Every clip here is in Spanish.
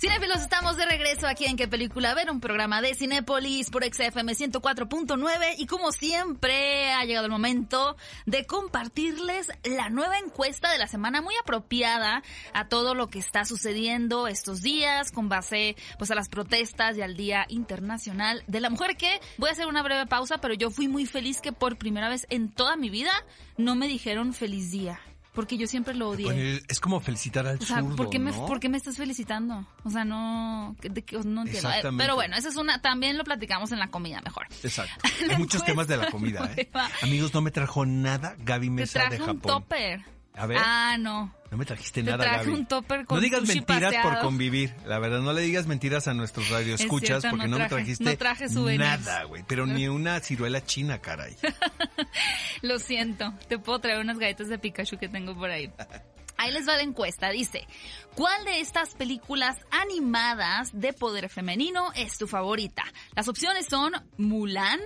Cinefilos, estamos de regreso aquí en ¿Qué película ver? Un programa de Cinépolis por XFM 104.9 y como siempre ha llegado el momento de compartirles la nueva encuesta de la semana muy apropiada a todo lo que está sucediendo estos días con base pues a las protestas y al Día Internacional de la Mujer que voy a hacer una breve pausa pero yo fui muy feliz que por primera vez en toda mi vida no me dijeron feliz día porque yo siempre lo odié. Bueno, es como felicitar al O sea, zurdo, ¿por qué, me, ¿no? ¿por qué me estás felicitando? O sea, no, de que- no entiendo. Eh. Pero bueno, esa es una, también lo platicamos en la comida mejor. Exacto. Hay muchos temas de la comida, ¿eh? Amigos, no me trajo nada Gaby Te Mesa traje de un Japón. topper. A ver. Ah, no. No me trajiste Te nada, Gaby. un topper con No digas mentiras por convivir. La verdad, no le digas mentiras a nuestros radioescuchas cierto, porque no no, me trajiste no traje souvenirs. nada, güey. Pero ni una ciruela china, caray. Lo siento. Te puedo traer unas galletas de Pikachu que tengo por ahí. Ahí les va la encuesta. Dice, ¿cuál de estas películas animadas de poder femenino es tu favorita? Las opciones son Mulan,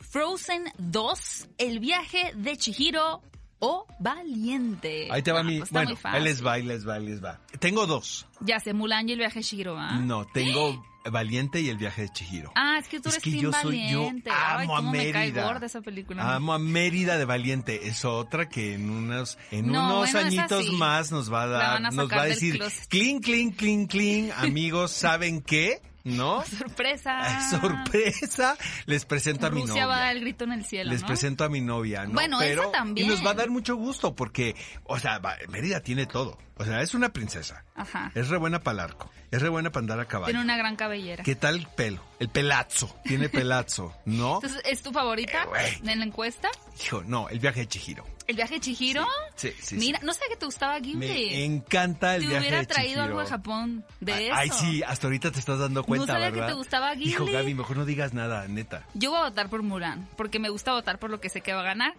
Frozen 2, El viaje de Chihiro o Valiente. Ahí te va Ah, mi... pues bueno, fácil. les va, ahí les va, ahí les va. Tengo dos. Ya sé, Mulan y El viaje de Chihiro, ¿ah? No, tengo Valiente y El viaje de Chihiro. Ah, es que tú Es eres que Team yo soy, yo Valiente. Ay, amo a cómo me cae Mérida. gorda esa película. Amo a Mérida de Valiente. Es otra que en unos, en No, unos bueno, añitos más nos va a dar, a nos va a decir, clean, clean, clean, clean. Amigos, ¿saben qué? ¿No? Sorpresa. Sorpresa. Les presento a mi Rusia va a novia. dar el grito en el cielo, Les ¿no? presento a mi novia, ¿no? Bueno, esa Pero, también. Y nos va a dar mucho gusto porque, o sea, va- Mérida tiene todo. O sea, es una princesa. Ajá. Es re buena para el arco. Es re buena para andar a caballo. Tiene una gran cabellera. ¿Qué tal el pelo? El pelazo. Tiene pelazo, ¿no? Entonces, ¿es tu favorita Eh, en la encuesta? Hijo, no, el viaje de Chihiro. ¿El viaje de Chihiro? Sí, sí, sí. Mira, no sé que te gustaba Ghibli. Me encanta el Te viaje hubiera de traído Chihiro. algo de Japón de Ay, eso. Ay, sí, hasta ahorita te estás dando cuenta, sabía que ¿verdad? te gustaba Ghibli. Hijo, Gaby, mejor no digas nada, neta. Yo voy a votar por Mulan, porque me gusta votar por lo que sé que va a ganar.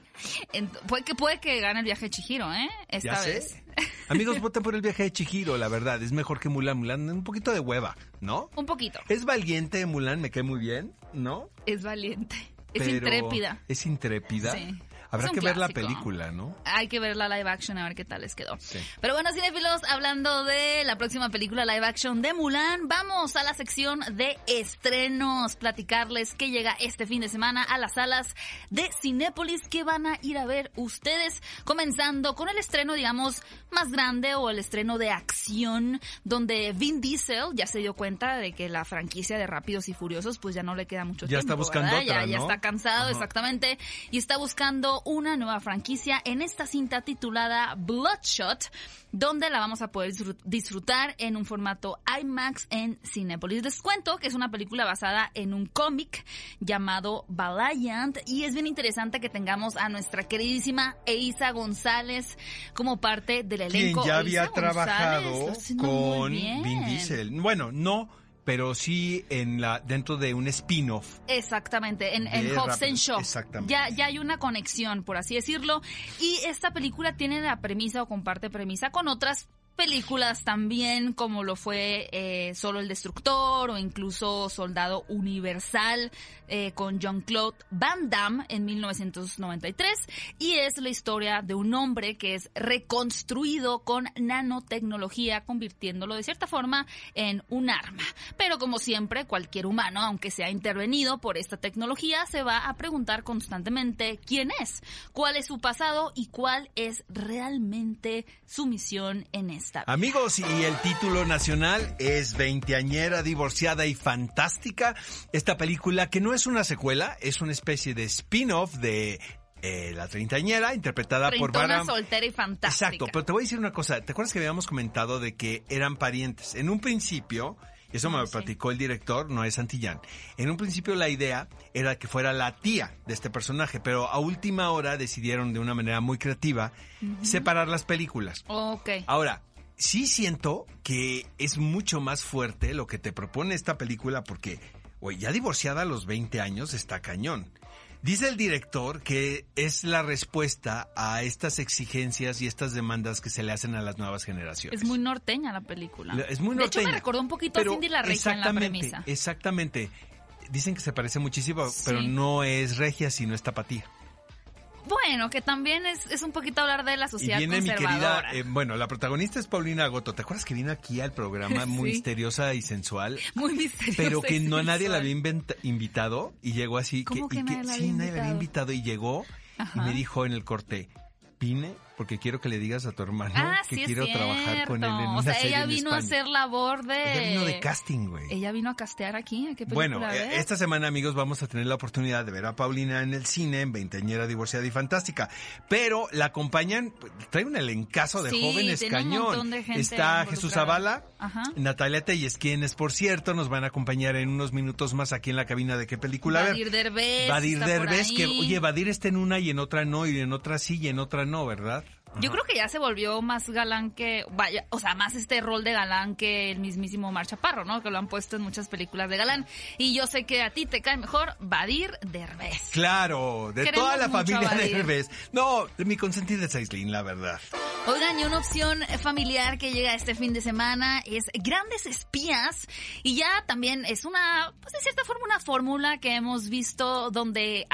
Puede que puede que gane el viaje de Chihiro, ¿eh? Esta ya vez. sé. Amigos, voten por el viaje de Chihiro, la verdad. Es mejor que Mulan. Mulan, un poquito de hueva, ¿no? Un poquito. Es valiente, Mulan, me cae muy bien, ¿no? Es valiente. Es intrépida. Es intrépida. Sí. Habrá que ver la película, ¿no? Hay que ver la live action a ver qué tal les quedó. Sí. Pero bueno, cinéfilos, hablando de la próxima película live action de Mulan, vamos a la sección de estrenos. Platicarles que llega este fin de semana a las salas de Cinépolis que van a ir a ver ustedes. Comenzando con el estreno, digamos, más grande o el estreno de acción, donde Vin Diesel ya se dio cuenta de que la franquicia de Rápidos y Furiosos, pues ya no le queda mucho Ya tiempo. está buscando otra, ya, ya está cansado, Ajá. exactamente, y está buscando una nueva franquicia en esta cinta titulada Bloodshot, donde la vamos a poder disfrut- disfrutar en un formato IMAX en Cinepolis. Les cuento que es una película basada en un cómic llamado Valiant y es bien interesante que tengamos a nuestra queridísima Eiza González como parte del Quien elenco. ya Eiza había trabajado con. Vin Diesel. Bueno, no, pero sí en la dentro de un spin-off. Exactamente, en, Hobbs and Shaw. exactamente. Ya, ya hay una conexión, por así decirlo. Y esta película tiene la premisa o comparte premisa con otras películas también, como lo fue eh, Solo el Destructor o incluso Soldado Universal eh, con Jean-Claude Van Damme en 1993. Y es la historia de un hombre que es reconstruido con nanotecnología, convirtiéndolo de cierta forma en un arma. Pero como siempre, cualquier humano, aunque sea intervenido por esta tecnología, se va a preguntar constantemente quién es, cuál es su pasado y cuál es realmente su misión en esta Amigos, y el título nacional es Veinteañera, divorciada y fantástica. Esta película que no es una secuela, es una especie de spin-off de eh, La Treintañera, interpretada por Bárbara. soltera y fantástica. Exacto, pero te voy a decir una cosa. ¿Te acuerdas que habíamos comentado de que eran parientes? En un principio, y eso me Ah, lo sí. platicó el director, Noé Santillán. En un principio la idea era que fuera la tía de este personaje, pero a última hora decidieron de una manera muy creativa separar las películas. Ok. Ahora, sí siento que es mucho más fuerte lo que te propone esta película porque, güey, ya divorciada a los 20 años está cañón. Dice el director que es la respuesta a estas exigencias y estas demandas que se le hacen a las nuevas generaciones. Es muy norteña la película. La- Es muy De hecho, norteña. me recordó un poquito a Cindy la Regia en la exactamente, premisa. Exactamente. Dicen que se parece muchísimo, Sí. pero no es regia, sino es tapatía. Bueno, que también es, es un poquito hablar de la Y sociedad viene mi querida, eh, bueno, la protagonista es Paulina Goto. ¿Te acuerdas que vino aquí al programa muy Sí. misteriosa y sensual? Muy misteriosa. Pero que y no nadie la sensual. había invitado y llegó así. ¿Cómo que y nadie la sí, nadie la había invitado? y llegó Ajá. y me dijo en el corte, vine porque quiero que le digas a tu hermano Ah, que sí quiero trabajar con él en cierto. una O sea, serie ella en vino a España". hacer labor de... Ella vino de casting, güey. Ella vino a castear aquí. ¿a qué Bueno, eh, ves? esta semana, amigos, vamos a tener la oportunidad de ver a Paulina en el cine, en Veinteañera Divorciada y Fantástica. Pero la acompañan, trae un elencazo de Sí, jóvenes tiene un cañón. montón de gente Está Jesús. Zavala, Ajá. Natalia Telles, quienes, por cierto, nos van a acompañar en unos minutos más aquí en la cabina de qué película ver. Badir Derbez. Badir Derbez, que, oye, Badir está en una y en otra no, y en otra sí y en otra no, ¿verdad? Yo creo que ya se volvió más galán que, vaya, o sea, más este rol de galán que el mismísimo Mar Chaparro, ¿no? Que lo han puesto en muchas películas de galán. Y yo sé que a ti te cae mejor Badir Derbez. Claro, de Queremos toda la familia. Derbez. No, mi consentida es Aislinn, la verdad. Oigan, y una opción familiar que llega este fin de semana es Grandes Espías. Y ya también es una, pues de cierta forma, una fórmula que hemos visto donde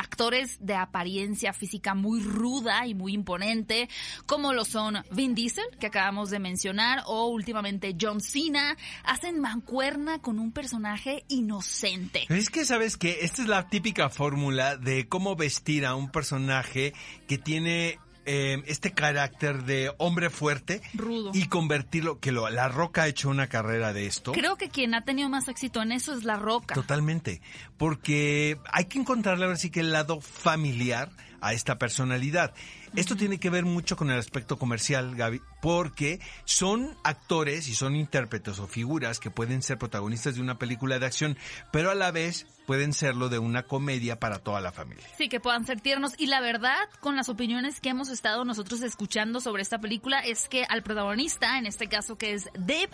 de apariencia física muy ruda y muy imponente, como lo son Vin Diesel, que acabamos de mencionar, o últimamente John Cena, hacen mancuerna con un personaje inocente. Es que sabes que esta es la típica fórmula de cómo vestir a un personaje que tiene eh, este carácter de hombre fuerte Rudo. y convertirlo, que lo, la Roca ha hecho una carrera de esto. Creo que quien ha tenido más éxito en eso es La Roca. Totalmente, porque hay que encontrarle ahora sí que el lado familiar a esta personalidad. Esto tiene que ver mucho con el aspecto comercial, Gaby, porque son actores y son intérpretes o figuras que pueden ser protagonistas de una película de acción, pero a la vez pueden serlo de una comedia para toda la familia. Sí, que puedan ser tiernos. Y la verdad, con las opiniones que hemos estado nosotros escuchando sobre esta película, es que al protagonista, en este caso que es Dave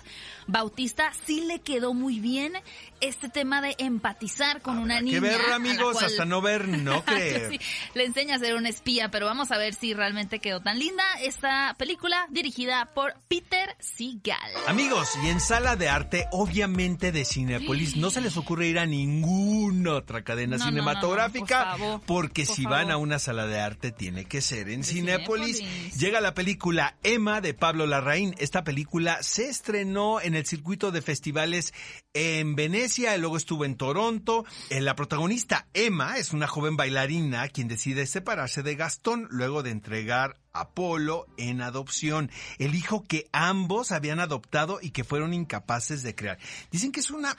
Bautista, sí le quedó muy bien este tema de empatizar con una Habrá niña. que ver, amigos, cual- hasta no ver, no creer. Sí, le enseña ser un espía, pero vamos a ver si realmente quedó tan linda esta película dirigida por Peter Seagal. Amigos, y en sala de arte, obviamente de Cinepolis, no se les ocurre ir a ninguna otra cadena No, no, no, cinematográfica, no, por favor, porque por si van a una sala de arte tiene que ser en. Cinépolis. Llega la película Emma de Pablo Larraín. Esta película se estrenó en el circuito de festivales en Venecia, y luego estuvo en Toronto. Eh, La protagonista Emma es una joven bailarina quien decide separarse de Gastón luego de entregar a Polo en adopción, el hijo que ambos habían adoptado y que fueron incapaces de crear. Dicen que es una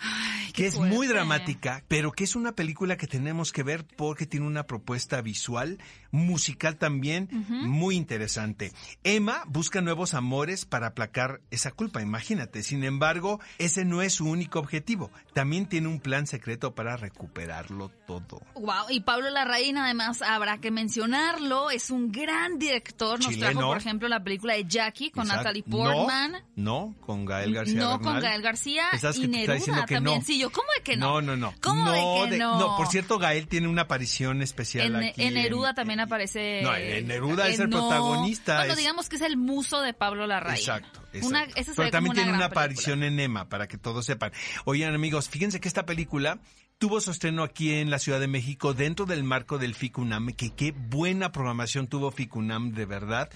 que es muy dramática, pero que es una película que tenemos que ver porque tiene una propuesta visual, musical también, muy interesante. Emma busca nuevos amores para aplacar esa culpa, imagínate. Sin embargo, ese no es su único objetivo. También tiene un plan secreto para recuperarlo todo. Wow, y Pablo Larraín además habrá que mencionarlo, es un gran director, nos Chileno. trajo por ejemplo la película de Jackie con Exacto. Natalie Portman. No, no, con Gael García no, Bernal. con Gael García Estás y Neruda diciendo que también. no. Sí, yo, ¿cómo de que no? No, no, no. ¿Cómo no, de que no? por cierto, Gael tiene una aparición especial En, aquí. en Neruda también aparece. No, en Neruda es eh, el no. protagonista, Bueno, es- digamos que es el muso de Pablo Larraín. Exacto. Una, esa Pero también tiene una película. aparición en Emma, para que todos sepan. Oigan, amigos, fíjense que esta película tuvo su estreno aquí en la Ciudad de México dentro del marco del FICUNAM, que qué buena programación tuvo FICUNAM, de verdad.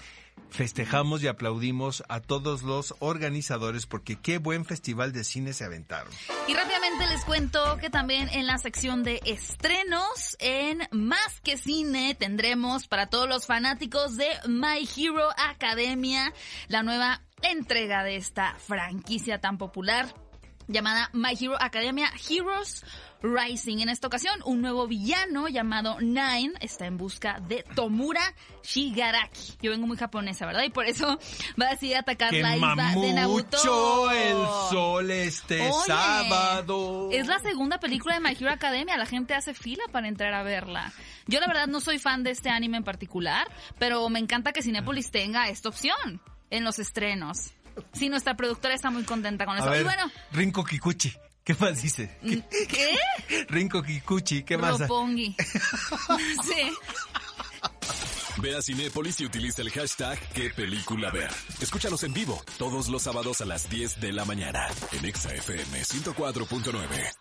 Festejamos y aplaudimos a todos los organizadores porque qué buen festival de cine se aventaron. Y rápidamente les cuento que también en la sección de estrenos, en Más que Cine, tendremos para todos los fanáticos de My Hero Academia la nueva entrega de esta franquicia tan popular llamada My Hero Academia Heroes Rising. En esta ocasión, un nuevo villano llamado Nine está en busca de Tomura Shigaraki. Yo vengo muy japonesa, ¿verdad? Y por eso va a decidir atacar la isla de mucho el sol este Oye, sábado. Es la segunda película de My Hero Academia. La gente hace fila para entrar a verla. Yo la verdad no soy fan de este anime en particular, pero me encanta que Cinépolis tenga esta opción en los estrenos. Sí, nuestra productora está muy contenta con A eso. ver, Y bueno, Rinko Kikuchi, ¿qué más dice? ¿qué? Rinko Kikuchi, ¿qué más? Roppongi. sí. Ve a Cinépolis y utiliza el hashtag qué película ver. Escúchanos en vivo todos los sábados a las 10 de la mañana en Exa FM 104.9.